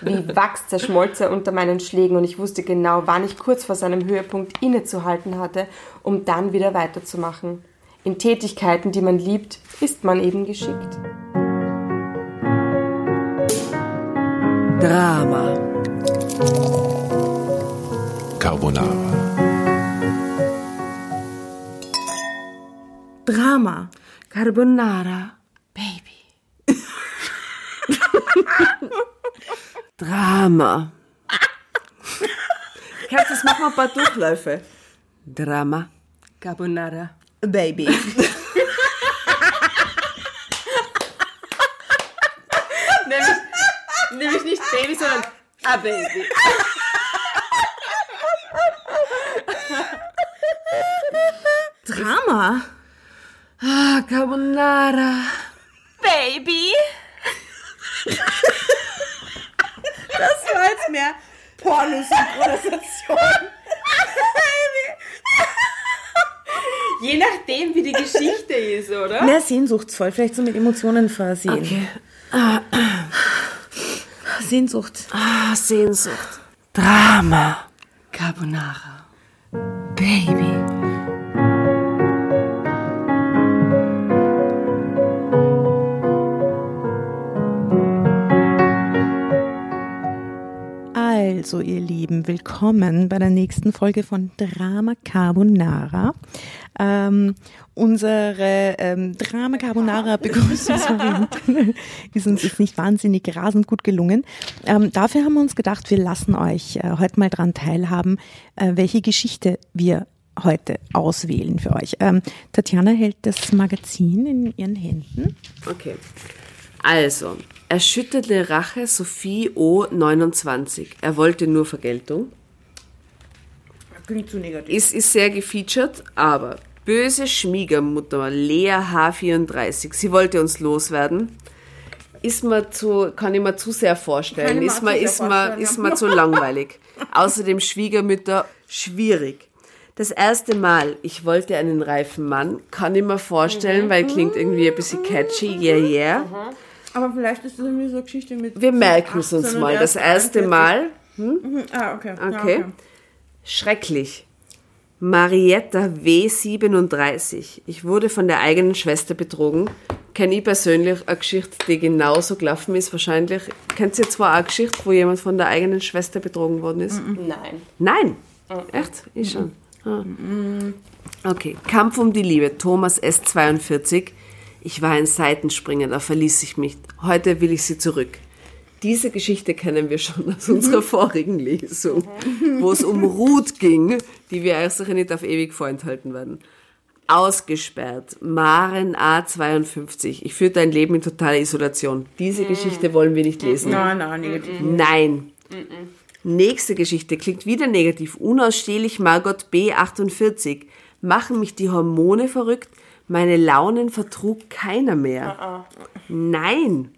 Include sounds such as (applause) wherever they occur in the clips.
Wie Wachs zerschmolz er unter meinen Schlägen und ich wusste genau, wann ich kurz vor seinem Höhepunkt innezuhalten hatte, um dann wieder weiterzumachen. In Tätigkeiten, die man liebt, ist man eben geschickt. Drama. Carbonara. Drama. Carbonara. Baby. Drama. Herz, das machen wir ein paar Durchläufe. Drama. Carbonara. Baby. Nämlich, nämlich nicht Baby, sondern a Baby. Drama. Ah, Carbonara. Baby? Jetzt mehr Pornosynchronisation. (laughs) Je nachdem, wie die Geschichte ist, oder? Mehr sehnsuchtsvoll, vielleicht so mit Emotionen versehen. Okay. Sehnsucht. Ah, Sehnsucht. Drama. Carbonara. Baby. Also, ihr Lieben, willkommen bei der nächsten Folge von Drama Carbonara. Ähm, unsere ähm, Drama Carbonara Begrüßungsvariante (laughs) ist uns jetzt nicht wahnsinnig rasend gut gelungen. Ähm, dafür haben wir uns gedacht, wir lassen euch äh, heute mal dran teilhaben, äh, welche Geschichte wir heute auswählen für euch. Ähm, Tatjana hält das Magazin in ihren Händen. Okay. Also, erschütterte Rache Sophie O. 29. Er wollte nur Vergeltung. Klingt zu negativ. Ist, ist sehr gefeatured, aber böse Schwiegermutter Lea H34. Sie wollte uns loswerden. Ist mir zu, kann ich mir zu sehr vorstellen. Kann Ist mir, ist mir, ist mir zu langweilig. (laughs) Außerdem Schwiegermütter schwierig. Das erste Mal, ich wollte einen reifen Mann, kann ich mir Mhm. vorstellen, weil klingt irgendwie ein bisschen catchy, yeah, yeah. Aber vielleicht ist das irgendwie so eine Geschichte mit. Wir merken es uns 18 und mal. Das erst erste 41. Mal, Ah, okay. Ja, Okay. Schrecklich. Marietta W37. Ich wurde von der eigenen Schwester betrogen. Kenne ich persönlich eine Geschichte, die genauso gelaufen ist, wahrscheinlich. Kennt ihr zwar auch eine Geschichte, wo jemand von der eigenen Schwester betrogen worden ist? Nein. Nein. Echt? Ich schon. Ah. Okay. Kampf um die Liebe. Thomas S42. Ich war ein Seitenspringer, da verließ ich mich. Heute will ich sie zurück. Diese Geschichte kennen wir schon aus unserer (laughs) vorigen Lesung, wo es um Ruth ging, die wir sicher nicht auf ewig vorenthalten werden. Ausgesperrt. Maren A52. Ich führte ein Leben in totaler Isolation. Diese Geschichte wollen wir nicht lesen. Nein, nein, negativ. Nein. Nächste Geschichte klingt wieder negativ. Unausstehlich Margot B48. Machen mich die Hormone verrückt? Meine Launen vertrug keiner mehr. Nein.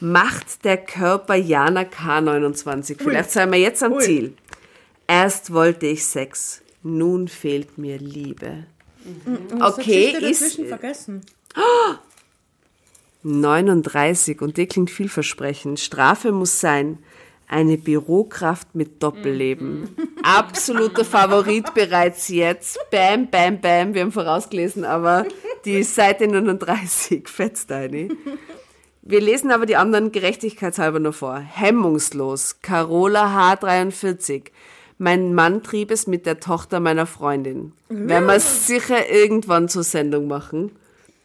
Macht der Körper Jana K29. Vielleicht seien wir jetzt am Ui. Ziel. Erst wollte ich Sex, nun fehlt mir Liebe. Okay, Geschichte ist dazwischen vergessen. 39 und die klingt vielversprechend. Strafe muss sein. Eine Bürokraft mit Doppelleben. Absoluter Favorit bereits jetzt. Bam, bam, bam. Wir haben vorausgelesen, aber die Seite 39 (laughs) fetzt eine. Wir lesen aber die anderen gerechtigkeitshalber noch vor. Hemmungslos. Carola H43. Mein Mann trieb es mit der Tochter meiner Freundin. Werden wir sicher irgendwann zur Sendung machen.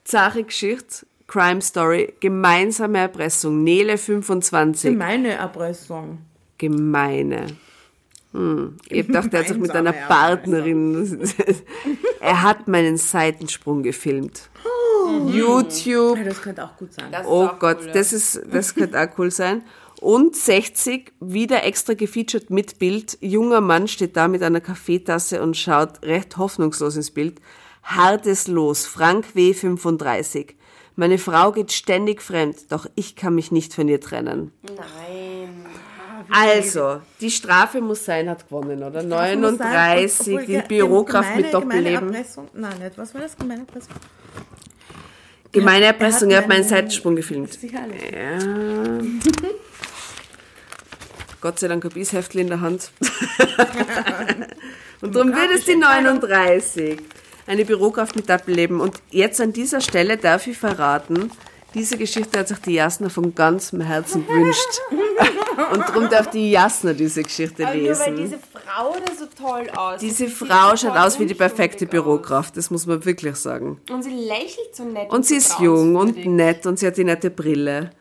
Zache Geschichte, Crime Story, gemeinsame Erpressung, Nele 25. Meine Erpressung. Gemeine. Hm. Ich dachte, er hat sich mit einer Partnerin. (laughs) er hat meinen Seitensprung gefilmt. YouTube. Ja, das könnte auch gut sein. Das Oh Gott, cool, das ist, das könnte auch cool sein. Und 60, wieder extra gefeatured mit Bild. Junger Mann steht da mit einer Kaffeetasse und schaut recht hoffnungslos ins Bild. Hartes Los, Frank W. 35. Meine Frau geht ständig fremd, doch ich kann mich nicht von ihr trennen. Nein. Also, die Strafe muss sein, hat gewonnen, oder? 39, die Bürokraft mit Doppelleben. Gemeine Erpressung. Nein, nicht. Was war das? Gemeine Erpressung? Gemeine er Erpressung, er hat meinen meinen- Seitensprung gefilmt. Sicherlich. Ja. (laughs) Gott sei Dank habe ich das Heftchen in der Hand. (laughs) (laughs) und darum wird es die 39. Eine Bürokraft mit Doppelleben. Und jetzt an dieser Stelle darf ich verraten, diese Geschichte hat sich die Jasna von ganzem Herzen gewünscht. (laughs) Und darum darf die Jasna diese Geschichte Aber nur weil lesen. diese Frau da so toll aussieht. Diese Sie Frau schaut aus wie die perfekte. Bürokraft, das muss man wirklich sagen. Und sie lächelt so nett. Und sie so ist jung und nett und sie hat die nette Brille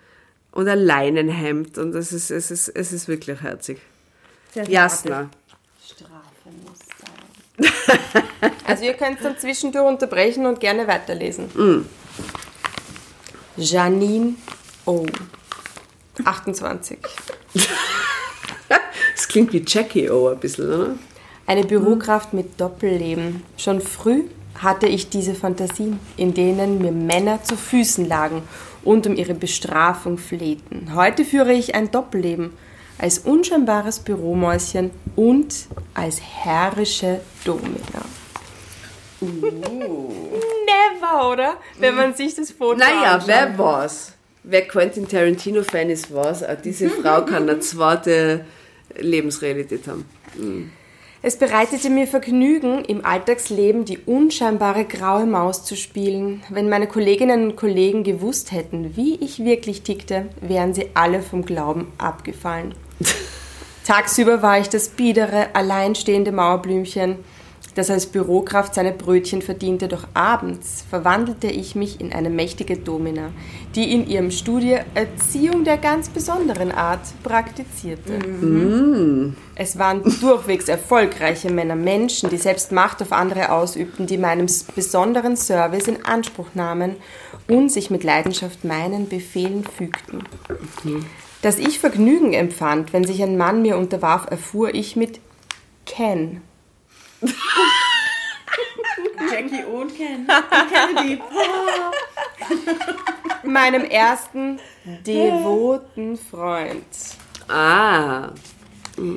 und ein Leinenhemd und es ist, es ist, es ist wirklich herzig. Jasna. (laughs) Also ihr könnt dann zwischendurch unterbrechen und gerne weiterlesen. Janine O. 28. (laughs) Das klingt wie Jackie O ein bisschen, oder? Eine Bürokraft mit Doppelleben. Schon früh hatte ich diese Fantasien, in denen mir Männer zu Füßen lagen und um ihre Bestrafung flehten. Heute führe ich ein Doppelleben als unscheinbares Büromäuschen und als herrische Domina. Never, oder? Wenn man sich das Foto Naja, anschaut. wer war's? Wer Quentin Tarantino-Fan ist, war's. Auch diese (laughs) Frau kann eine zweite Lebensrealität haben. Es bereitete mir Vergnügen, im Alltagsleben die unscheinbare graue Maus zu spielen. Wenn meine Kolleginnen und Kollegen gewusst hätten, wie ich wirklich tickte, wären sie alle vom Glauben abgefallen. (laughs) Tagsüber war ich das biedere, alleinstehende Mauerblümchen, das als Bürokraft seine Brötchen verdiente, doch abends verwandelte ich mich in eine mächtige Domina, die in ihrem Studie Erziehung der ganz besonderen Art praktizierte. Es waren durchwegs erfolgreiche Männer, Menschen, die selbst Macht auf andere ausübten, die meinem s- besonderen Service in Anspruch nahmen und sich mit Leidenschaft meinen Befehlen fügten. Dass ich Vergnügen empfand, wenn sich ein Mann mir unterwarf, erfuhr ich mit Ken. (laughs) Jackie und Ken. Und Kennedy. (laughs) meinem ersten devoten Freund. Ah,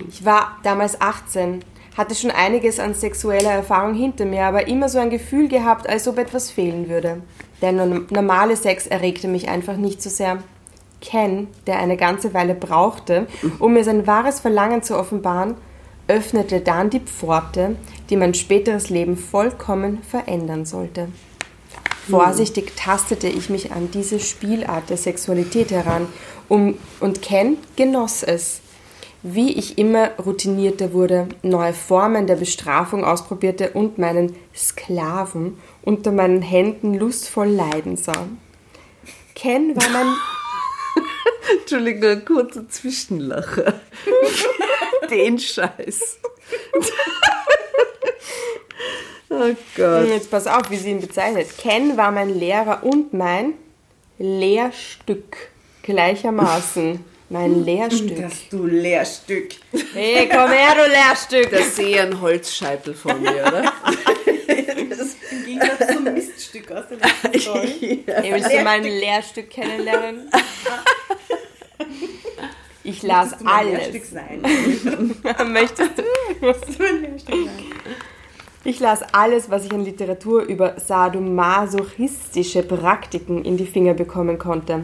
Ich war damals 18, hatte schon einiges an sexueller Erfahrung hinter mir, aber immer so ein Gefühl gehabt, als ob etwas fehlen würde. Der norm- normale Sex erregte mich einfach nicht so sehr. Ken, der eine ganze Weile brauchte, um mir sein wahres Verlangen zu offenbaren, öffnete dann die Pforte, die mein späteres Leben vollkommen verändern sollte. Vorsichtig tastete ich mich an diese Spielart der Sexualität heran um, und Ken genoss es. Wie ich immer routinierter wurde, neue Formen der Bestrafung ausprobierte und meinen Sklaven unter meinen Händen lustvoll leiden sah. Ken war mein Entschuldigung, ein kurzer Zwischenlacher. (laughs) Den Scheiß. oh Gott. Jetzt pass auf, wie sie ihn bezeichnet. Ken war mein Lehrer und mein Lehrstück gleichermaßen. Mein Lehrstück. Das du Lehrstück. Hey, komm her, du Lehrstück! Da sehe ich einen Holzscheitel vor mir, oder? (laughs) Im Gegensatz zum Miststück aus der letzten Story. Hey, willst du mein Lehrstück kennenlernen? (laughs) (laughs) Ich las Möchtest alles. Sein? (laughs) Möchtest du? (laughs) Möchtest du mein sein? Ich las alles, was ich an Literatur über sadomasochistische Praktiken in die Finger bekommen konnte.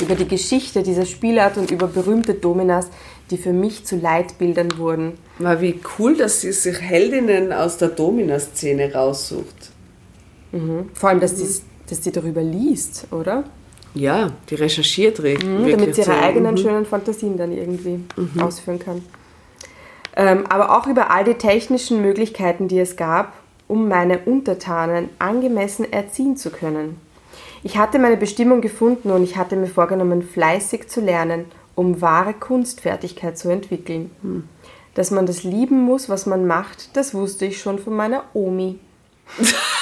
Über die Geschichte dieser Spielart und über berühmte Dominas, die für mich zu Leitbildern wurden. War wie cool, dass sie sich Heldinnen aus der Domina-Szene raussucht. Vor allem, dass die, dass die darüber liest, oder? Ja, die recherchiert re- Mhm, damit sie ihre so. eigenen Mhm. schönen Fantasien dann irgendwie ausführen kann. Ähm, aber auch über all die technischen Möglichkeiten, die es gab, um meine Untertanen angemessen erziehen zu können. Ich hatte meine Bestimmung gefunden und ich hatte mir vorgenommen, fleißig zu lernen, um wahre Kunstfertigkeit zu entwickeln. Dass man das lieben muss, was man macht, das wusste ich schon von meiner Omi. (laughs)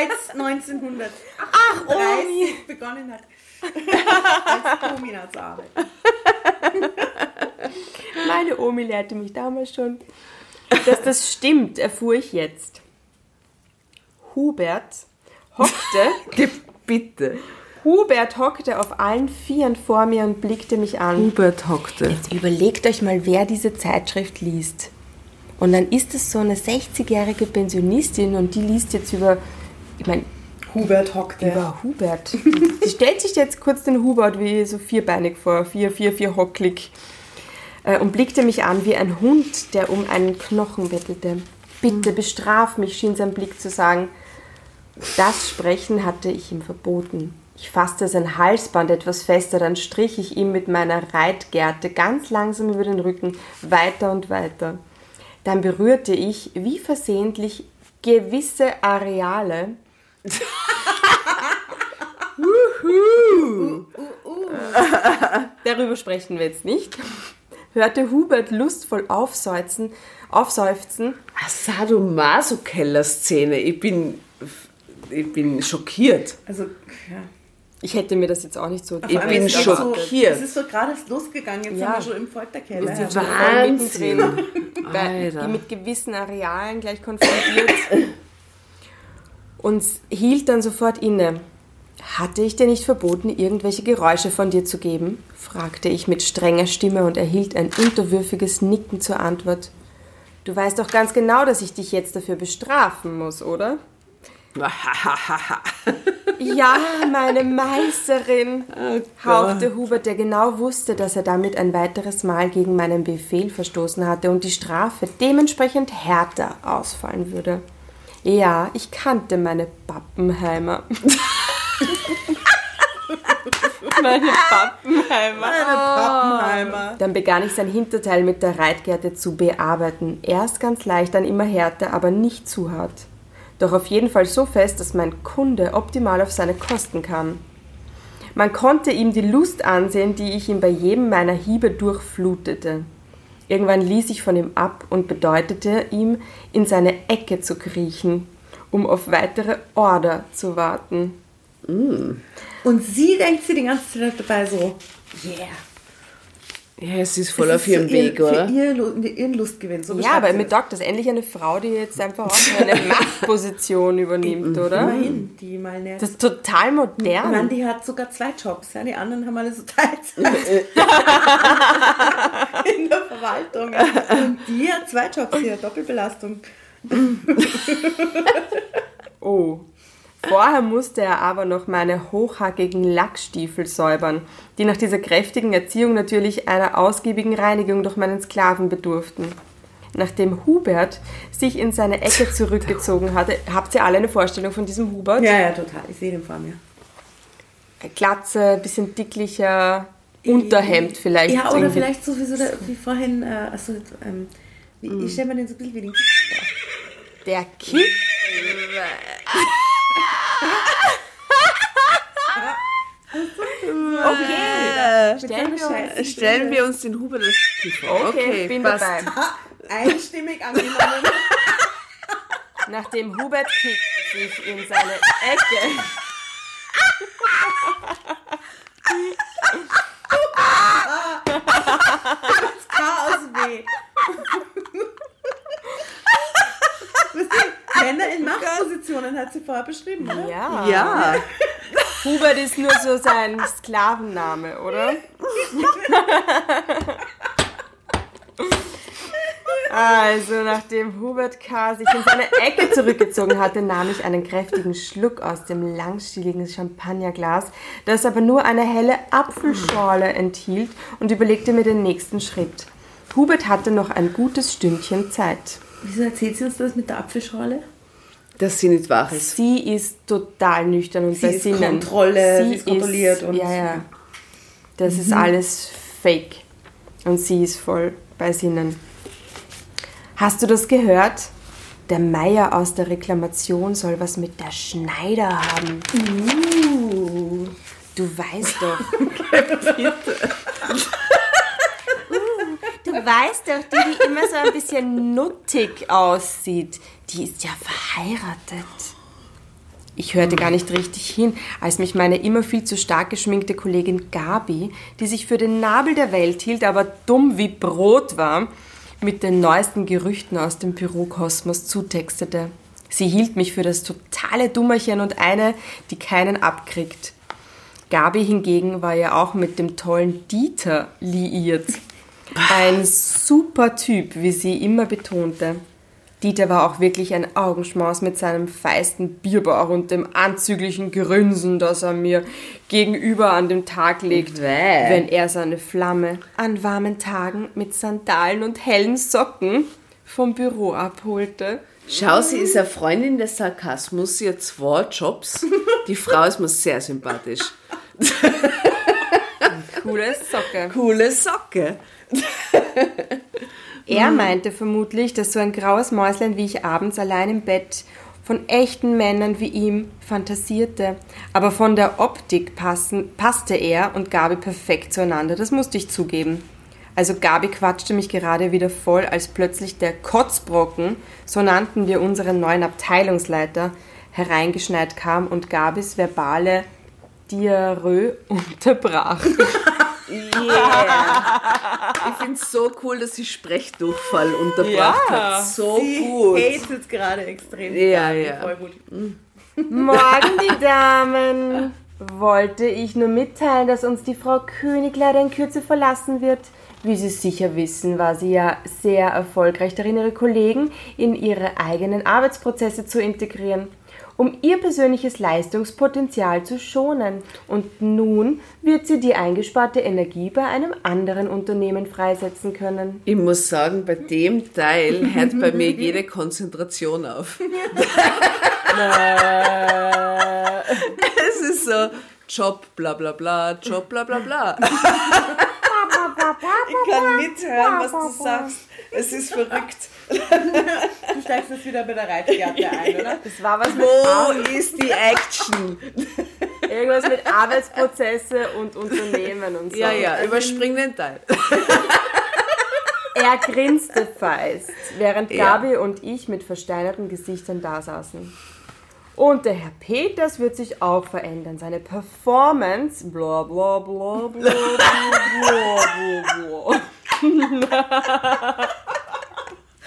Bereits (laughs) 1930 Ach, Omi! begonnen hat, (laughs) als Domina zu arbeiten. Meine Omi lehrte mich damals schon. Dass das stimmt, erfuhr ich jetzt. Hubert hockte, (laughs) Bitte. Hubert hockte auf allen Vieren vor mir und blickte mich an. Hubert hockte. Jetzt überlegt euch mal, wer diese Zeitschrift liest. Und dann ist es so eine 60-jährige Pensionistin und die liest jetzt über, ich meine, Hubert hockte. Über Hubert. Sie stellt sich jetzt kurz den Hubert wie so vierbeinig vor, vier, vier, vier hocklig, äh, und blickte mich an wie ein Hund, der um einen Knochen bettelte. Bitte bestraf mich, schien sein Blick zu sagen. Das Sprechen hatte ich ihm verboten. Ich fasste sein Halsband etwas fester, dann strich ich ihm mit meiner Reitgerte ganz langsam über den Rücken weiter und weiter. Dann berührte ich, wie versehentlich, gewisse Areale. Darüber sprechen wir jetzt nicht. Hörte Hubert lustvoll aufseufzen, aufseufzen Sadomaso-Keller-Szene. Ich bin, ich bin schockiert. Also, ja. Ich hätte mir das jetzt auch nicht so. Ich bin schockiert. So, es ist so gerade losgegangen, jetzt Ja. sind wir schon im Folterkeller. Wir sind Wahnsinn. mittendrin. Alter. Die mit gewissen Arealen gleich konfrontiert. (laughs) Und hielt dann sofort inne. Hatte ich dir nicht verboten, irgendwelche Geräusche von dir zu geben? fragte ich mit strenger Stimme und erhielt ein unterwürfiges Nicken zur Antwort. Du weißt doch ganz genau, dass ich dich jetzt dafür bestrafen muss, oder? (laughs) Ja, meine Meisterin, hauchte Hubert, der genau wusste, dass er damit ein weiteres Mal gegen meinen Befehl verstoßen hatte und die Strafe dementsprechend härter ausfallen würde. Ja, ich kannte meine Pappenheimer. (laughs) meine Pappenheimer. Pappenheimer. Dann begann ich sein Hinterteil mit der Reitgerte zu bearbeiten. Erst ganz leicht, dann immer härter, aber nicht zu hart. Doch auf jeden Fall so fest, dass mein Kunde optimal auf seine Kosten kam. Man konnte ihm die Lust ansehen, die ich ihm bei jedem meiner Hiebe durchflutete. Irgendwann ließ ich von ihm ab und bedeutete ihm, in seine Ecke zu kriechen, um auf weitere Order zu warten. Und sie denkt sie die ganze Zeit dabei so, yeah. Ja, es ist voll Es auf ist ihrem Weg, ihr, oder? Für ihr, Lu- ihren Lustgewinn. So Ja, aber sie mir das. taugt das endlich eine Frau, die jetzt einfach auch eine (laughs) Machtposition übernimmt, oder? Immerhin, die mal näher. Das ist total Ich meine, modern. die hat sogar zwei Jobs. Ja, die anderen haben alle so (laughs) Teilzeit in der Verwaltung. Und die hat zwei Jobs hier, Doppelbelastung. (laughs) Oh. Vorher musste er aber noch meine hochhackigen Lackstiefel säubern, die nach dieser kräftigen Erziehung natürlich einer ausgiebigen Reinigung durch meinen Sklaven bedurften. Nachdem Hubert sich in seine Ecke (laughs) zurückgezogen hatte, habt ihr alle eine Vorstellung von diesem Hubert? Ja, ja, total. Ich sehe den vor mir. Glatze, bisschen dicklicher, Unterhemd vielleicht. Ja, oder irgendwie. vielleicht so wie, so der, wie vorhin, äh, also, ähm, wie, ich stelle mir den so ein bisschen wie den Kick vor. Der Kick. (laughs) Okay. Stellen wir uns. Stellen wir uns den Hubert als Kick vor. okay, bin passt. dabei. (laughs) Einstimmig angenommen. Nachdem Hubert Kick sich in seine Ecke Chaos (laughs) weh. Männer in Machtpositionen hat sie vorher beschrieben, oder? Ja. Ja, (laughs) Hubert ist nur so sein Sklavenname, oder? (laughs) Also, nachdem Hubert K. sich in seine Ecke zurückgezogen hatte, nahm ich einen kräftigen Schluck aus dem langstieligen Champagnerglas, das aber nur eine helle Apfelschorle enthielt, und überlegte mir den nächsten Schritt. Hubert hatte noch ein gutes Stündchen Zeit. Wieso erzählt sie uns das mit der Apfelschorle? dass sie nicht wach ist. Sie ist total nüchtern und Sie bei ist Sinnen. Kontrolle, sie ist kontrolliert und- ja, ja. Das ist alles Fake. Und sie ist voll bei Sinnen. Hast du das gehört? Der Meier aus der Reklamation soll was mit der Schneider haben. Uh. Du weißt doch. (laughs) Du weißt doch, die, die immer so ein bisschen nuttig aussieht, die ist ja verheiratet. Ich hörte gar nicht richtig hin, als mich meine immer viel zu stark geschminkte Kollegin Gabi, die sich für den Nabel der Welt hielt, aber dumm wie Brot war, mit den neuesten Gerüchten aus dem Bürokosmos zutextete. Sie hielt mich für das totale Dummerchen und eine, die keinen abkriegt. Gabi hingegen war ja auch mit dem tollen Dieter liiert. Ein super Typ, wie sie immer betonte. Dieter war auch wirklich ein Augenschmaus mit seinem feisten Bierbauch und dem anzüglichen Grünsen, das er mir gegenüber an den Tag legt, Bäh. wenn er seine Flamme an warmen Tagen mit Sandalen und hellen Socken vom Büro abholte. Schau, sie ist eine Freundin des Sarkasmus, sie hat zwei Jobs. Die Frau ist mir sehr sympathisch. Coole Socke. Coole Socke. (laughs) Er meinte vermutlich, dass so ein graues Mäuslein wie ich abends allein im Bett von echten Männern wie ihm fantasierte. Aber von der Optik passen, passte er und Gabi perfekt zueinander, das musste ich zugeben. Also Gabi quatschte mich gerade wieder voll, als plötzlich der Kotzbrocken, so nannten wir unseren neuen Abteilungsleiter, hereingeschneit kam und Gabis verbale Diarrhoe (laughs) unterbrach. (laughs) Ich finde es so cool, dass sie Sprechdurchfall unterbracht Ja. hat. So gut. hatet gerade extrem. Ja, ja. Voll gut. Morgen, die Damen. Wollte ich nur mitteilen, dass uns die Frau König leider in Kürze verlassen wird. Wie Sie sicher wissen, war sie ja sehr erfolgreich darin, ihre Kollegen in ihre eigenen Arbeitsprozesse zu integrieren, um ihr persönliches Leistungspotenzial zu schonen. Und nun wird sie die eingesparte Energie bei einem anderen Unternehmen freisetzen können. Ich muss sagen, bei dem Teil hört bei mir jede Konzentration auf. es ist so Job, bla bla bla, Job, bla bla bla. Ich kann mithören, was du sagst. Es ist verrückt. Du steigst jetzt wieder bei der Reitgerte ein, oder? Das war was mit Wo ist die Action? irgendwas mit Arbeitsprozesse und Unternehmen und so. Ja, ja, überspring den Teil. Er grinste feist, während Ja. Gabi und ich mit versteinerten Gesichtern da saßen. Und der Herr Peters wird sich auch verändern. Seine Performance, bla bla bla bla bla bla bla. (laughs)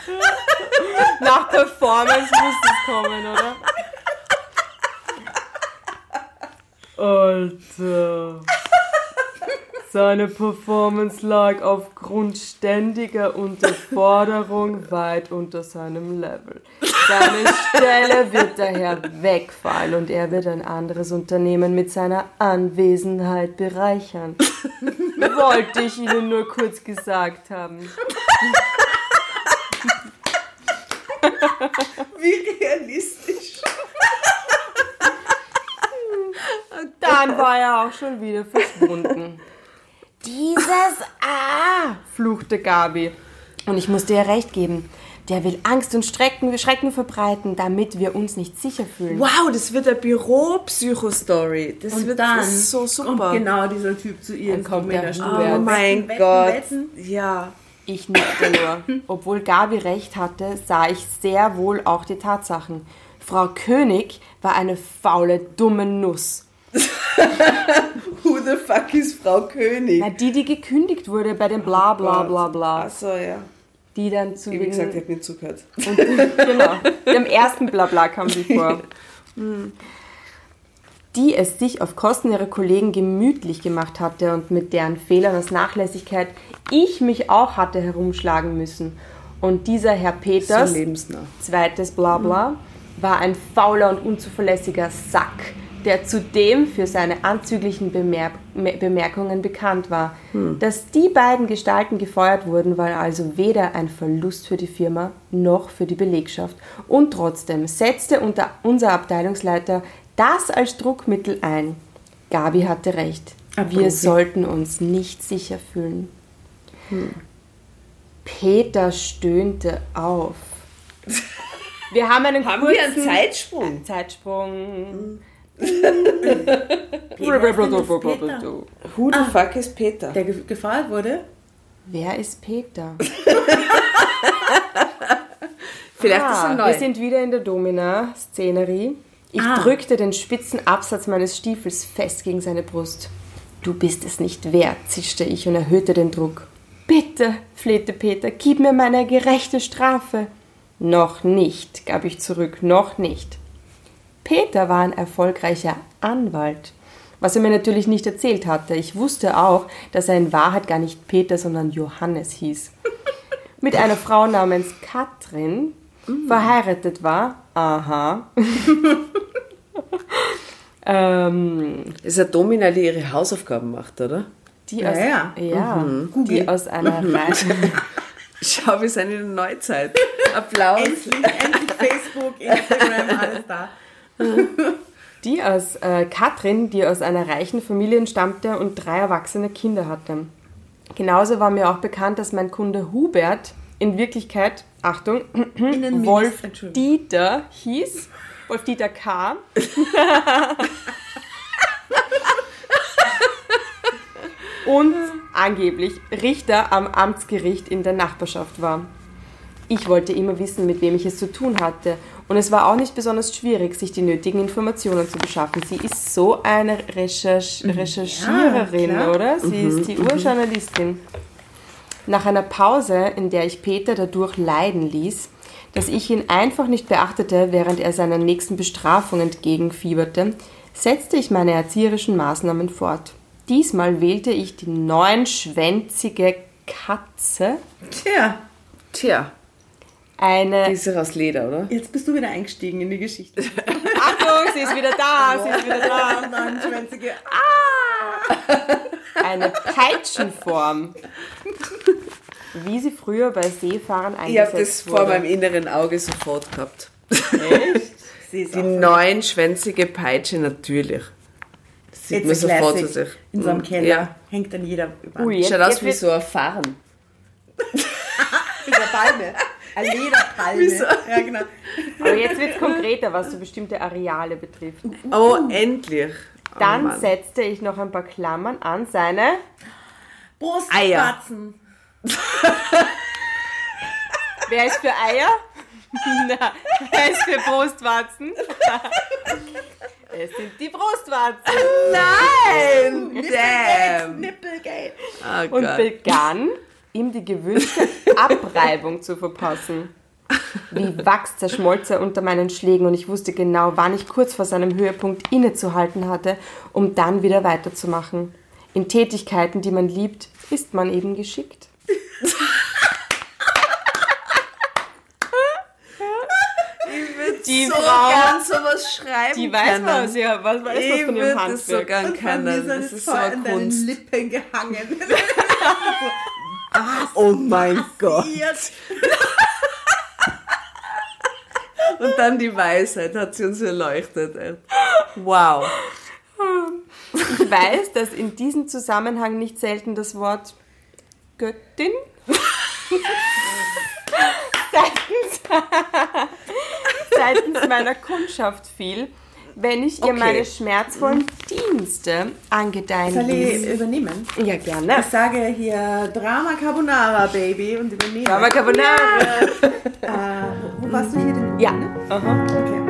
(laughs) Nach Performance muss es kommen, oder? Alter. Seine Performance lag aufgrund ständiger Unterforderung weit unter seinem Level. Seine Stelle wird daher wegfallen und er wird ein anderes Unternehmen mit seiner Anwesenheit bereichern. Wollte ich Ihnen nur kurz gesagt haben. (laughs) Wie realistisch. Dann war er auch schon wieder verschwunden. Dieses Ah, fluchte Gabi. Und ich musste ihr recht geben. Der will Angst und Schrecken, Schrecken verbreiten, damit wir uns nicht sicher fühlen. Wow, das wird eine Büro-Psycho-Story. Das Und wird dann so super. kommt genau dieser Typ zu ihr. ins kommt der. Huber. Oh mein Wetten, Gott. Wetten, Ja. Ich nickte nur. (laughs) Obwohl Gabi recht hatte, sah ich sehr wohl auch die Tatsachen. Frau König war eine faule, dumme Nuss. (laughs) Who the fuck ist Frau König? Na, die, die gekündigt wurde bei dem Bla bla bla bla. Achso, ja. Die dann zu Wie gesagt, ich habe nicht zugehört. Und, genau. Dem ersten Blabla kam sie (laughs) vor. Die es sich auf Kosten ihrer Kollegen gemütlich gemacht hatte und mit deren Fehlern aus Nachlässigkeit ich mich auch hatte herumschlagen müssen. Und dieser Herr So Peters, lebensnah. zweites Blabla, war ein fauler und unzuverlässiger Sack, der zudem für seine anzüglichen Bemer Me- Bemerkungen bekannt war. Dass die beiden Gestalten gefeuert wurden, war also weder ein Verlust für die Firma noch für die Belegschaft. Und trotzdem setzte unter unser Abteilungsleiter das als Druckmittel ein. Gabi hatte recht. Ein Wir Profi. sollten uns nicht sicher fühlen. Peter stöhnte auf. Wir haben einen Haben kurzen wir einen Zeitsprung? Zeitsprung. Who the fuck ist Peter? Der ge gefeuert wurde? Wer ist Peter? (laughs) Vielleicht ist er Ah, neu. wir sind wieder in der Domina-Szenerie. Ich Ah. drückte den spitzen Absatz meines Stiefels fest gegen seine Brust. Du bist es nicht wert, zischte ich und erhöhte den Druck. Bitte, flehte Peter, gib mir meine gerechte Strafe. Noch nicht, gab ich zurück, noch nicht. Peter war ein erfolgreicher Anwalt, was er mir natürlich nicht erzählt hatte. Ich wusste auch, dass er in Wahrheit gar nicht Peter, sondern Johannes hieß. Mit einer Frau namens Katrin verheiratet war. Aha. (laughs) ähm, ist eine Domina, die ihre Hausaufgaben macht, oder? die aus, Ja, ja, die aus einer Reihe. (laughs) Schau, wir sind in der Neuzeit. Applaus. Endlich, endlich Facebook, Instagram, alles da. (laughs) Die aus äh, Katrin, die aus einer reichen Familie stammte und drei erwachsene Kinder hatte. Genauso war mir auch bekannt, dass mein Kunde Hubert in Wirklichkeit, Achtung, Wolf. Dieter hieß. Wolf Dieter K. und angeblich Richter am Amtsgericht in der Nachbarschaft war. Ich wollte immer wissen, mit wem ich es zu tun hatte. Und es war auch nicht besonders schwierig, sich die nötigen Informationen zu beschaffen. Sie ist so eine Recherch Recherchiererin, klar. oder? Sie ist die Urjournalistin. Nach einer Pause, in der ich Peter dadurch leiden ließ, dass ich ihn einfach nicht beachtete, während er seiner nächsten Bestrafung entgegenfieberte, setzte ich meine erzieherischen Maßnahmen fort. Diesmal wählte ich die neunschwänzige Katze, Tja, Tja, eine die ist ja aus Leder, oder? jetzt bist du wieder eingestiegen in die Geschichte. Achtung, sie ist wieder da, sie ist wieder da. Neunschwänzige. Eine Peitschenform. Wie sie früher bei Seefahrern Ich habe das eingesetzt vor wurde. meinem inneren Auge sofort gehabt. Sie ist Die neunschwänzige Peitsche, natürlich. Das sieht man It's a sofort zu sich. in so einem Mhm. Keller. Ja. Hängt dann jeder über. Ui, Schaut aus wie so ein Farn. Mit der Palme. Eine Lederpalme. Ja, genau. Aber jetzt wird es konkreter, was so bestimmte Areale betrifft. Oh, endlich. Oh, Dann Mann. setzte ich noch ein paar Klammern an seine Brustwarzen. (laughs) Wer ist für Eier? (laughs) Na, wer ist für Brustwarzen? (laughs) Es sind die Brustwarzen. Nein! Damn! Nippelgate. Oh Und Gott. begann, ihm die gewünschte Abreibung zu verpassen. Wie Wachs zerschmolz er unter meinen Schlägen und ich wusste genau, wann ich kurz vor seinem Höhepunkt innezuhalten hatte, um dann wieder weiterzumachen. In Tätigkeiten, die man liebt, ist man eben geschickt. Die so Frau, gern sowas schreiben die weiß können. was, ja, was weiß Ich was von ihrem würde das so Handwerk. gern können. Das ist so an Kunst. Lippen gehangen. (laughs) Oh mein Gott. Und dann die Weisheit hat sie uns erleuchtet. Wow. Ich weiß, dass in diesem Zusammenhang nicht selten das Wort Göttin seitens, seitens meiner Kundschaft fiel, wenn ich ihr Okay. meine schmerzvollen Dienste angedeihen Soll ich übernehmen? Ja, gerne. Ich sage hier Drama Carbonara, Baby, und übernehme. Drama Carbonara. Äh, warst du hier denn? Ja. Ne? Aha. Okay.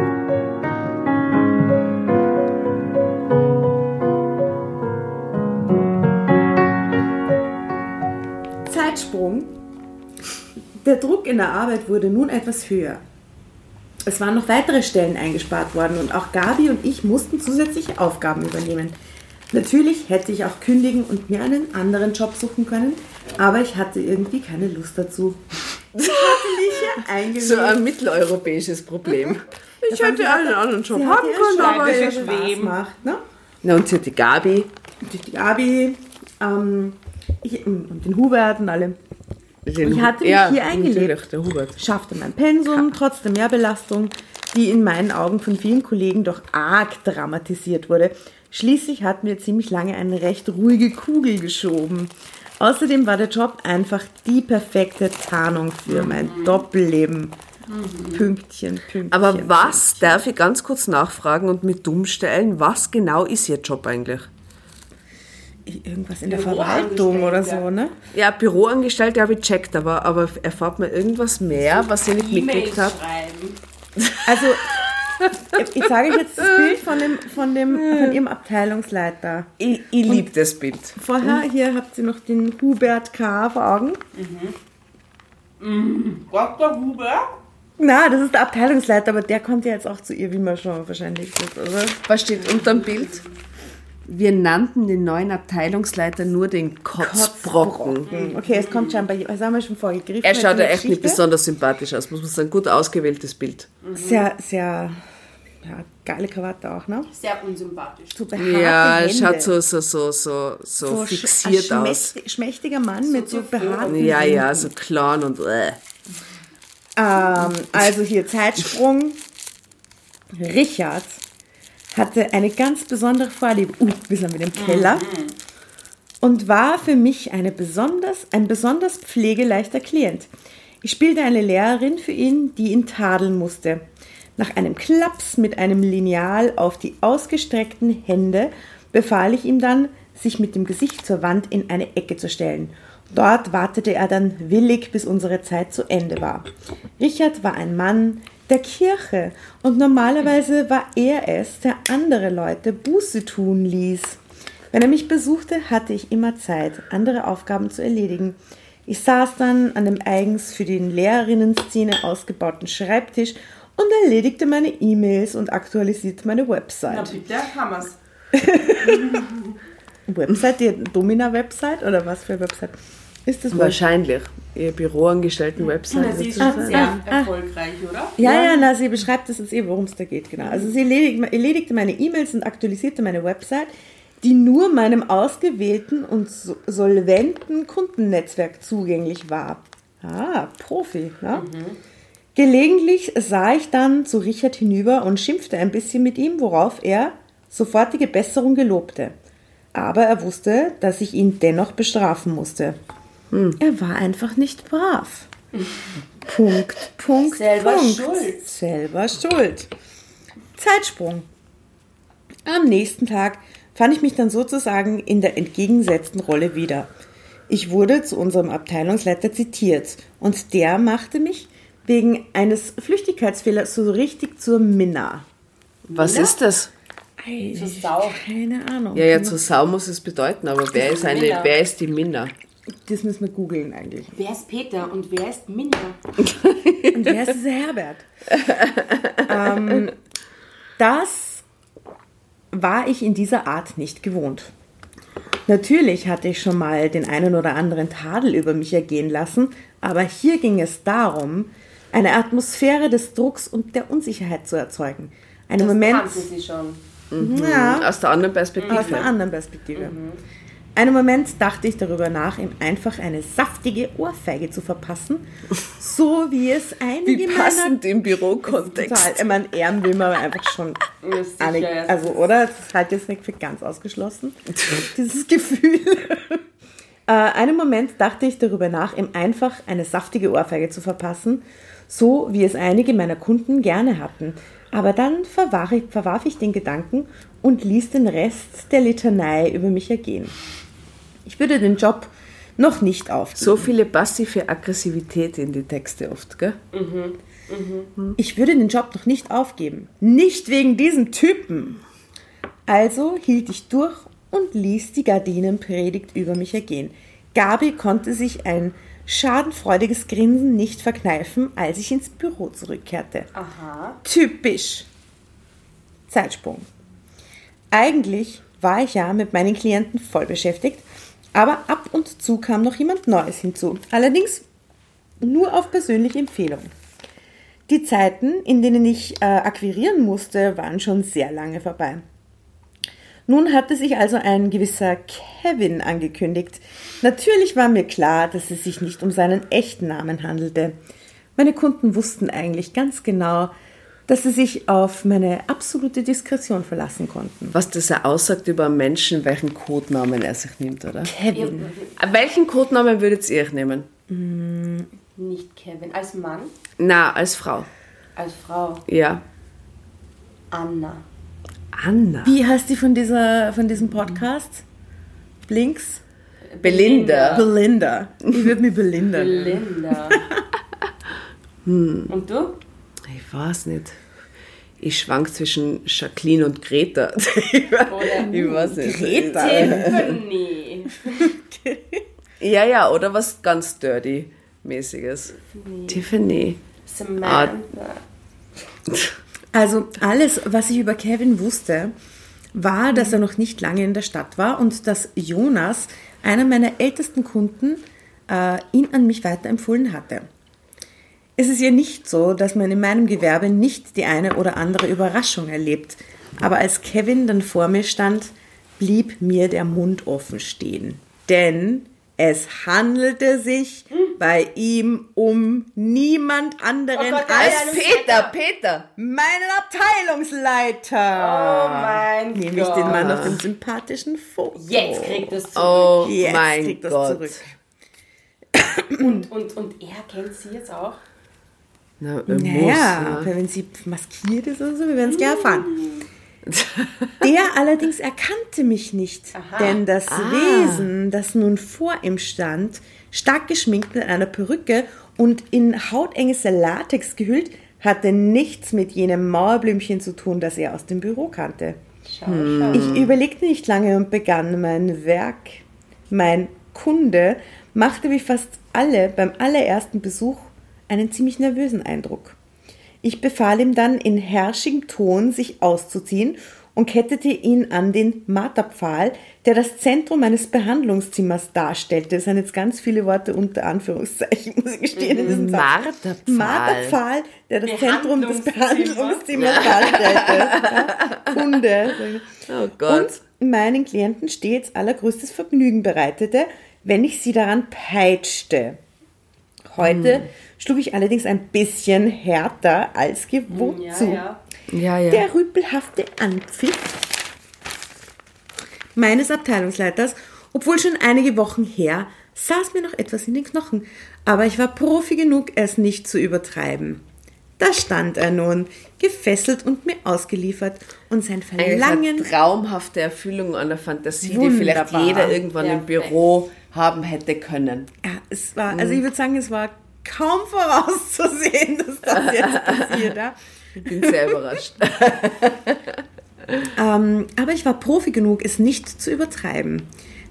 Zeitsprung. Der Druck in der Arbeit wurde nun etwas höher. Es waren noch weitere Stellen eingespart worden und auch Gabi und ich mussten zusätzliche Aufgaben übernehmen. Natürlich hätte ich auch kündigen und mir einen anderen Job suchen können, aber ich hatte irgendwie keine Lust dazu. (laughs) Ich. So ein mitteleuropäisches Problem. Ich Ja, hätte einen anderen Job Sie haben hat können, aber. Spaß macht, ne? Na, und sie hat die Gabi. Und die Gabi ähm, ich, und den Hubert und alle. Den Ich hatte mich ja, hier eingelebt. Natürlich, der Hubert. Schaffte mein Pensum, trotz der Mehrbelastung, die in meinen Augen von vielen Kollegen doch arg dramatisiert wurde. Schließlich hatten wir ziemlich lange eine recht ruhige Kugel geschoben. Außerdem war der Job einfach die perfekte Tarnung für mein Doppelleben. Pünktchen, Pünktchen. Aber was, darf ich ganz kurz nachfragen und mit dumm stellen, was genau ist Ihr Job eigentlich? Irgendwas in der Verwaltung oder so, ne? Ja, Büroangestellte habe ich checkt, aber, aber erfahrt man irgendwas mehr, was ich nicht mitgekriegt habe? schreiben. (laughs) (laughs) Also, ich sage euch jetzt das Bild von, dem, von, dem, von ihrem Abteilungsleiter. Ich, ich liebe das Bild. Vorher, hier habt ihr noch den Hubert K. vor Augen. Dr. Huber? Na, das ist der Abteilungsleiter, aber der kommt ja jetzt auch zu ihr, wie man schon wahrscheinlich ist, oder? Was steht unter dem Bild? Wir nannten den neuen Abteilungsleiter nur den Kotzbrocken. Hm, Okay, es kommt schon bei, was haben wir schon vorgegriffen? Er schaut ja echt nicht besonders sympathisch aus, muss man sagen. Gut ausgewähltes Bild. Sehr, sehr, ja, geile Krawatte auch, ne? Sehr unsympathisch. So behaarte Ja, Hände. schaut so, so, so, so, so, So sch- fixiert ein aus. schmächtig- Schmächtiger Mann mit so behaarten Ja, ja, so Clown und äh. Ähm, also hier Zeitsprung. Richard hatte eine ganz besondere Vorliebe. Uh, wir sind wieder im Keller. Und war für mich eine besonders, ein besonders pflegeleichter Klient. Ich spielte eine Lehrerin für ihn, die ihn tadeln musste. Nach einem Klaps mit einem Lineal auf die ausgestreckten Hände befahl ich ihm dann, sich mit dem Gesicht zur Wand in eine Ecke zu stellen. Dort wartete er dann willig, bis unsere Zeit zu Ende war. Richard war ein Mann der Kirche und normalerweise war er es, der andere Leute Buße tun ließ. Wenn er mich besuchte, hatte ich immer Zeit, andere Aufgaben zu erledigen. Ich saß dann an dem eigens für die Lehrerinnen-Szene ausgebauten Schreibtisch und erledigte meine E-Mails und aktualisierte meine Website. bitte, Hammers. (laughs) Website, die Domina-Website oder was für Website? Ist das wohl? Wahrscheinlich. Ihr Büroangestellten-Website. Sie ist schon sehr sein. erfolgreich, oder? Ja, ja, na, sie beschreibt das jetzt eh, worum es da geht, genau. Also sie erledigte, erledigte meine E-Mails und aktualisierte meine Website, die nur meinem ausgewählten und so- solventen Kundennetzwerk zugänglich war. Ah, Profi, ja. Gelegentlich sah ich dann zu Richard hinüber und schimpfte ein bisschen mit ihm, worauf er sofortige Besserung gelobte. Aber er wusste, dass ich ihn dennoch bestrafen musste. Er war einfach nicht brav. Punkt, Punkt, Selber Punkt. schuld. Selber schuld. Zeitsprung. Am nächsten Tag fand ich mich dann sozusagen in der entgegengesetzten Rolle wieder. Ich wurde zu unserem Abteilungsleiter zitiert und der machte mich wegen eines Flüchtigkeitsfehlers so richtig zur Minna. Was ist das? Zur Sau. Keine Ahnung. Ja, ja, zur Sau muss es bedeuten, aber wer ist, eine, Minna. wer ist die Minna? Das müssen wir googeln eigentlich. Wer ist Peter und wer ist Minna? (laughs) Und wer ist dieser Herbert? (laughs) ähm, das war ich in dieser Art nicht gewohnt. Natürlich hatte ich schon mal den einen oder anderen Tadel über mich ergehen lassen, aber hier ging es darum, eine Atmosphäre des Drucks und der Unsicherheit zu erzeugen. Einen Moment, Kannte sie schon. ja, Aus der anderen aus Perspektive. einer anderen Perspektive. Einen Moment dachte ich darüber nach, ihm einfach eine saftige Ohrfeige zu verpassen, so wie es einige Wie meiner passend im Total. Bürokontext. Ich meine, Ehren will man einfach schon. (laughs) Alle, also, oder? Das halte ich jetzt nicht für ganz ausgeschlossen. (laughs) Dieses Gefühl. (laughs) äh, einen Moment dachte ich darüber nach, ihm einfach eine saftige Ohrfeige zu verpassen, so wie es einige meiner Kunden gerne hatten. Aber dann verwarf ich, verwarf ich den Gedanken und ließ den Rest der Litanei über mich ergehen. Ich würde den Job noch nicht aufgeben. So viele passive Aggressivität in die Texte oft, gell? Ich würde den Job noch nicht aufgeben. Nicht wegen diesem Typen. Also hielt ich durch und ließ die Gardinenpredigt über mich ergehen. Gabi konnte sich ein schadenfreudiges Grinsen nicht verkneifen, als ich ins Büro zurückkehrte. Aha. Typisch. Zeitsprung. Eigentlich war ich ja mit meinen Klienten voll beschäftigt, aber ab und zu kam noch jemand Neues hinzu. Allerdings nur auf persönliche Empfehlung. Die Zeiten, in denen ich äh, akquirieren musste, waren schon sehr lange vorbei. Nun hatte sich also ein gewisser Kevin angekündigt. Natürlich war mir klar, dass es sich nicht um seinen echten Namen handelte. Meine Kunden wussten eigentlich ganz genau, dass sie sich auf meine absolute Diskretion verlassen konnten. Was das ja aussagt über einen Menschen, welchen Codenamen er sich nimmt, oder? Kevin. Welchen Codenamen würdet ihr euch nehmen? Nicht Kevin. Als Mann, Na, als Frau. als Frau. Ja. Anna. Anna. Wie heißt die von, dieser, von diesem Podcast? Blinks? Belinda. Belinda. Ich würde mich Belinda nennen. Belinda. Hm. (laughs) Und du? Ich weiß nicht. Ich schwank zwischen Jacqueline und Greta. (laughs) Oder ich weiß nicht. Greta. Tiffany. (laughs) Ja, ja, oder was ganz Dirty-mäßiges. Tiffany. Samantha. (laughs) Also alles, was ich über Kevin wusste, war, dass er noch nicht lange in der Stadt war und dass Jonas, einer meiner ältesten Kunden, äh, ihn an mich weiterempfohlen hatte. Es ist ja nicht so, dass man in meinem Gewerbe nicht die eine oder andere Überraschung erlebt. Aber als Kevin dann vor mir stand, blieb mir der Mund offen stehen. Denn es handelte sich bei ihm um niemand anderen Oh Gott, als Peter, Peter. meinen Abteilungsleiter. Oh mein Nämlich Gott. den Mann auf dem sympathischen Foto. Jetzt kriegt es zurück. Oh Jetzt mein kriegt das Gott. zurück. Und, und, und er kennt sie jetzt auch? Na, er Naja, muss, ne? wenn sie maskiert ist oder so, wir werden es gleich erfahren. (laughs) Der allerdings erkannte mich nicht, denn das Wesen, das nun vor ihm stand, stark geschminkt mit einer Perücke und in hautenges Latex gehüllt, hatte nichts mit jenem Mauerblümchen zu tun, das er aus dem Büro kannte. Schau, schau. Ich überlegte nicht lange und begann mein Werk. Mein Kunde machte wie fast alle beim allerersten Besuch einen ziemlich nervösen Eindruck. Ich befahl ihm dann in herrschigem Ton, sich auszuziehen und kettete ihn an den Marterpfahl, der das Zentrum meines Behandlungszimmers darstellte. Das sind jetzt ganz viele Worte unter Anführungszeichen, (laughs) muss ich gestehen. in diesem Satz. Marterpfahl. Marterpfahl, der das Zentrum des Behandlungszimmer. Behandlungszimmers darstellte. Ja, Kunde. Oh Gott. Und meinen Klienten stets allergrößtes Vergnügen bereitete, wenn ich sie daran peitschte. Heute schlug ich allerdings ein bisschen härter als gewohnt Ja, zu. ja. ja, ja. Der rüpelhafte Anpfiff meines Abteilungsleiters, obwohl schon einige Wochen her, saß mir noch etwas in den Knochen, aber ich war Profi genug, es nicht zu übertreiben. Da stand er nun, gefesselt und mir ausgeliefert, und sein Verlangen eine traumhafte Erfüllung einer Fantasie, die Wunderbar. vielleicht jeder irgendwann im Perfekt. Büro haben hätte können. Ja, es war, also ich würde sagen, es war kaum vorauszusehen, (laughs) dass das jetzt passiert. Ja. Ich bin sehr überrascht. (laughs) Ähm, aber ich war Profi genug, es nicht zu übertreiben.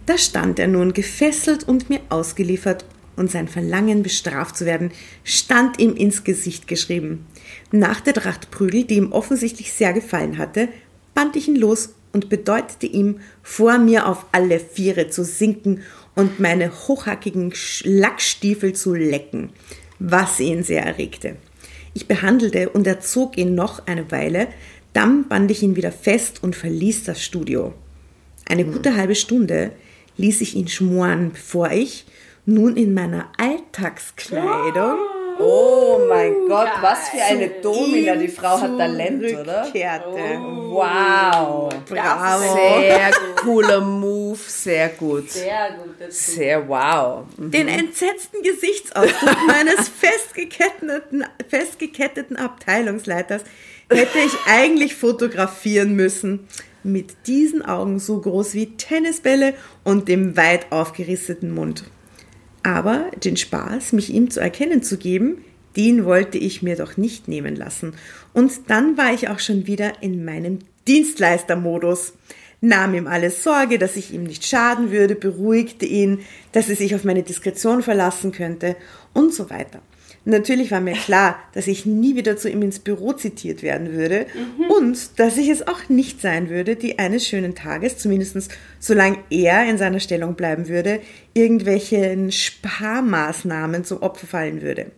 Da stand er nun gefesselt und mir ausgeliefert, und sein Verlangen, bestraft zu werden, stand ihm ins Gesicht geschrieben. Nach der Tracht Prügel, die ihm offensichtlich sehr gefallen hatte, band ich ihn los und bedeutete ihm, vor mir auf alle Viere zu sinken und meine hochhackigen Lackstiefel zu lecken, was ihn sehr erregte. Ich behandelte und erzog ihn noch eine Weile, dann band ich ihn wieder fest und verließ das Studio. Eine gute halbe Stunde ließ ich ihn schmoren, bevor ich, nun in meiner Alltagskleidung, Oh mein Gott, was für eine Domina. Die Frau hat Talent, oder? zurückkehrte. Wow. Bravo. Sehr cooler Move, sehr gut. Sehr gut. Sehr wow. Den entsetzten Gesichtsausdruck (laughs) meines festgeketteten, festgeketteten Abteilungsleiters hätte ich eigentlich fotografieren müssen. Mit diesen Augen so groß wie Tennisbälle und dem weit aufgerissenen Mund. Aber den Spaß, mich ihm zu erkennen zu geben, den wollte ich mir doch nicht nehmen lassen. Und dann war ich auch schon wieder in meinem Dienstleistermodus. Nahm ihm alle Sorge, dass ich ihm nicht schaden würde, beruhigte ihn, dass er sich auf meine Diskretion verlassen könnte und so weiter. Natürlich war mir klar, dass ich nie wieder zu ihm ins Büro zitiert werden würde und dass ich es auch nicht sein würde, die eines schönen Tages, zumindest solange er in seiner Stellung bleiben würde, irgendwelchen Sparmaßnahmen zum Opfer fallen würde.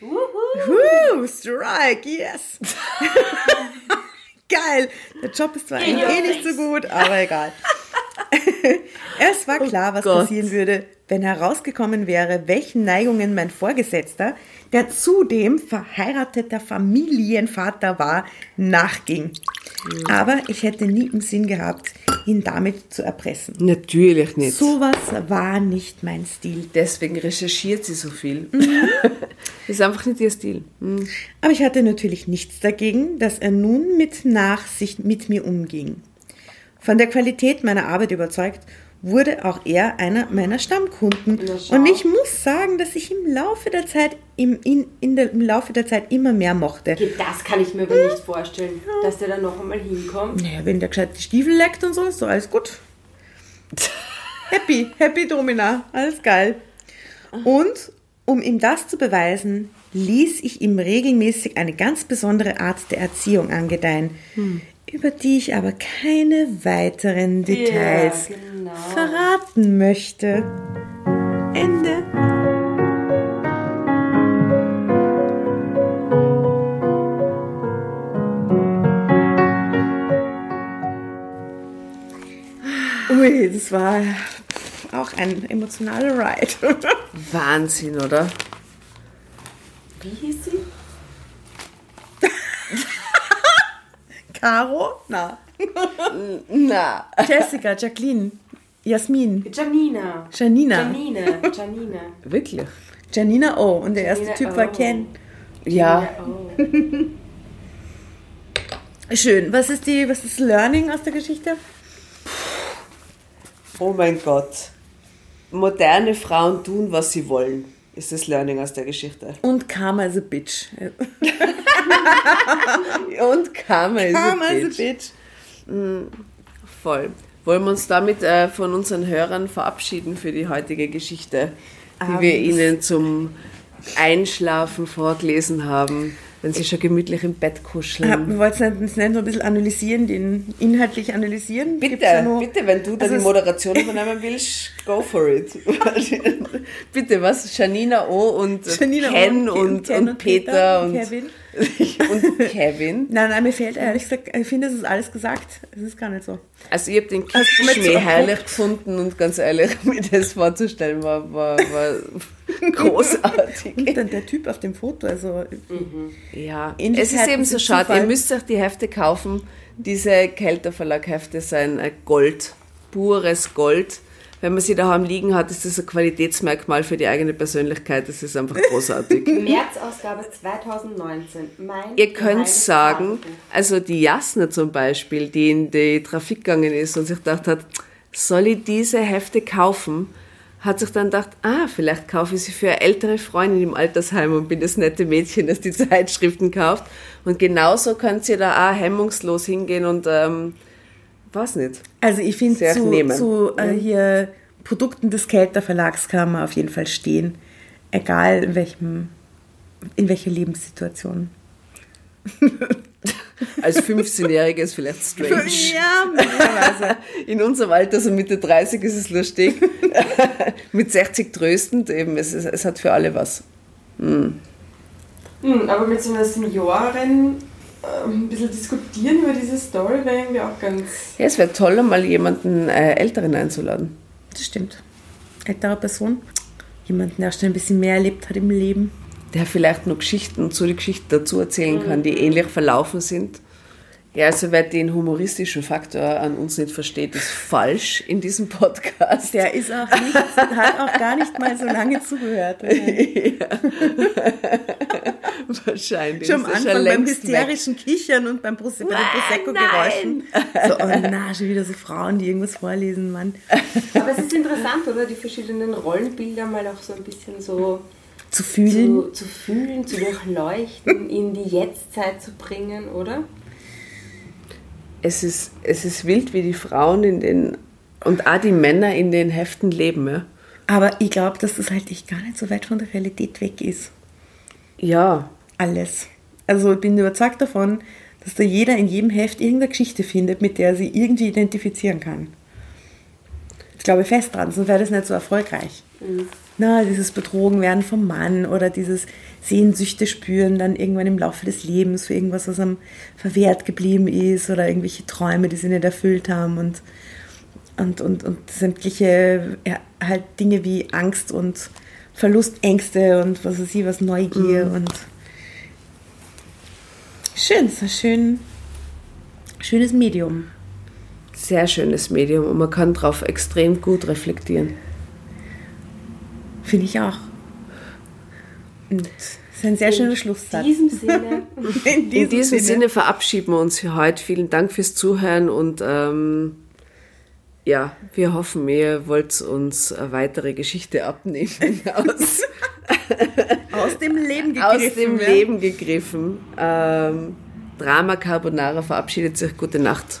Woo, Strike, yes! (laughs) Geil! Der Job ist zwar eh nicht so gut, aber egal. (laughs) es war klar, was Gott. passieren würde, wenn herausgekommen wäre, welchen Neigungen mein Vorgesetzter, der zudem verheirateter Familienvater war, nachging. Aber ich hätte nie im Sinn gehabt, ihn damit zu erpressen. Natürlich nicht. Sowas war nicht mein Stil. Deswegen recherchiert sie so viel. Mhm. Das (laughs) ist einfach nicht ihr Stil. Hm. Aber ich hatte natürlich nichts dagegen, dass er nun mit Nachsicht mit mir umging. Von der Qualität meiner Arbeit überzeugt, wurde auch er einer meiner Stammkunden. Und ich muss sagen, dass ich im Laufe der Zeit, im, in, in der, im Laufe der Zeit immer mehr mochte. Das kann ich mir aber nicht vorstellen, dass der da noch einmal hinkommt. Naja, wenn der gescheit die Stiefel leckt und so, ist doch alles gut. (laughs) Happy, happy Domina, alles geil. Und um ihm das zu beweisen, ließ ich ihm regelmäßig eine ganz besondere Art der Erziehung angedeihen. Über die ich aber keine weiteren Details Ja, genau. verraten möchte. Ende. Ui, das war auch ein emotionaler Ride. (laughs) Wahnsinn, oder? Wie hieß sie? Caro? Na. Na. Jessica, Jacqueline, Jasmin, Janina. Janina. Janine. Janine. Wirklich? Janina O. Und der erste Janina Typ war O. Ken. Ja. Oh. (laughs) Schön. Was ist die, was ist das Learning aus der Geschichte? Oh mein Gott. Moderne Frauen tun, was sie wollen, ist das Learning aus der Geschichte. Und Karma is a bitch. (laughs) (laughs) Und Karma ist Karma a is a bitch. bitch. Voll. Wollen wir uns damit äh, von unseren Hörern verabschieden für die heutige Geschichte, die Ah, wir ihnen zum Einschlafen vorgelesen haben, wenn sie schon gemütlich im Bett Ah, kuscheln. Wir wollten es nicht so ein bisschen analysieren, den inhaltlich analysieren. Bitte, noch- bitte, wenn du da Also die Moderation übernehmen willst, go for it. (laughs) bitte, was? Janina O und Janina O Ken und- und, Ken und, und Peter, und Kevin. (laughs) und Kevin. (laughs) Nein, nein, mir fehlt ehrlich gesagt, ich finde, es ist alles gesagt. Es ist gar nicht so. Also ich habe den Hast du mit Kickerschmäh so herrlich gefunden und ganz ehrlich, mir das vorzustellen, war, war, war (laughs) großartig. Und dann der Typ auf dem Foto, also Ja, Ähnlichkeiten es ist eben so schade. Ihr müsst euch die Hefte kaufen. Diese Kelter Verlag Hefte sind ein Gold, pures Gold. Wenn man sie daheim liegen hat, ist das ein Qualitätsmerkmal für die eigene Persönlichkeit. Das ist einfach großartig. (laughs) März-Ausgabe 2019. Mein Ihr könnt sagen, Tagebuch. also die Jasna zum Beispiel, die in die Trafik gegangen ist und sich gedacht hat, soll ich diese Hefte kaufen? Hat sich dann gedacht, ah, vielleicht kaufe ich sie für eine ältere Freundin im Altersheim und bin das nette Mädchen, das die (laughs) Zeitschriften kauft. Und genauso könnt ihr da auch hemmungslos hingehen und, ähm, weiß nicht. Also ich finde, zu, nehmen. zu äh, hier Produkten des Kelter Verlags kann man auf jeden Fall stehen. Egal in welchem, in welcher Lebenssituation. (laughs) Als 15-Jährige ist vielleicht strange. (laughs) Ja, möglicherweise. In unserem Alter, so Mitte 30, ist es lustig. (laughs) Mit 60 tröstend, eben, es, ist, es hat für alle was. Hm, aber mit so einer Seniorin äh, ein bisschen diskutieren über diese Story wäre irgendwie auch ganz. Ja, es wäre toll, mal jemanden äh, Älteren einzuladen. Das stimmt. Ältere Person. Jemanden, der schon ein bisschen mehr erlebt hat im Leben. Der vielleicht noch Geschichten zu die Geschichten dazu erzählen kann, die ähnlich verlaufen sind. Ja, also wer den humoristischen Faktor an uns nicht versteht, ist falsch in diesem Podcast. Der ist auch nicht, hat auch gar nicht mal so lange zugehört. (laughs) Wahrscheinlich. Schon am Anfang beim längst weg. hysterischen Kichern und beim Prosecco, bei den Prosecco-Geräuschen. (laughs) So, oh na, schon wieder so Frauen, die irgendwas vorlesen, Mann. Aber es ist interessant, oder? Die verschiedenen Rollenbilder mal auch so ein bisschen so Zu fühlen. zu, zu fühlen, zu durchleuchten, in die Jetztzeit zu bringen, oder? Es ist, es ist wild, wie die Frauen in den und auch die Männer in den Heften leben. Ja. Aber ich glaube, dass das halt echt gar nicht so weit von der Realität weg ist. ja, Alles. Also ich bin überzeugt davon, dass da jeder in jedem Heft irgendeine Geschichte findet, mit der er sich irgendwie identifizieren kann. Ich glaube fest dran, sonst wäre das nicht so erfolgreich. Na, dieses Betrogenwerden vom Mann oder dieses Sehnsüchte spüren dann irgendwann im Laufe des Lebens für irgendwas, was einem verwehrt geblieben ist oder irgendwelche Träume, die sie nicht erfüllt haben und, und, und, und sämtliche ja, halt Dinge wie Angst und Verlustängste und was weiß ich, was Neugier und schön, es ist ein schön, schönes Medium. Sehr schönes Medium und man kann darauf extrem gut reflektieren. Finde ich auch. Und es ist ein sehr schöner Schlusssatz. In diesem (laughs) Sinne. In In diesem Sinne verabschieden wir uns für heute. Vielen Dank fürs Zuhören und ähm, ja, wir hoffen, ihr wollt uns eine weitere Geschichte abnehmen (laughs) aus, aus dem Leben gegriffen. aus dem ja. Leben gegriffen. Ähm, Drama Carbonara verabschiedet sich. Gute Nacht.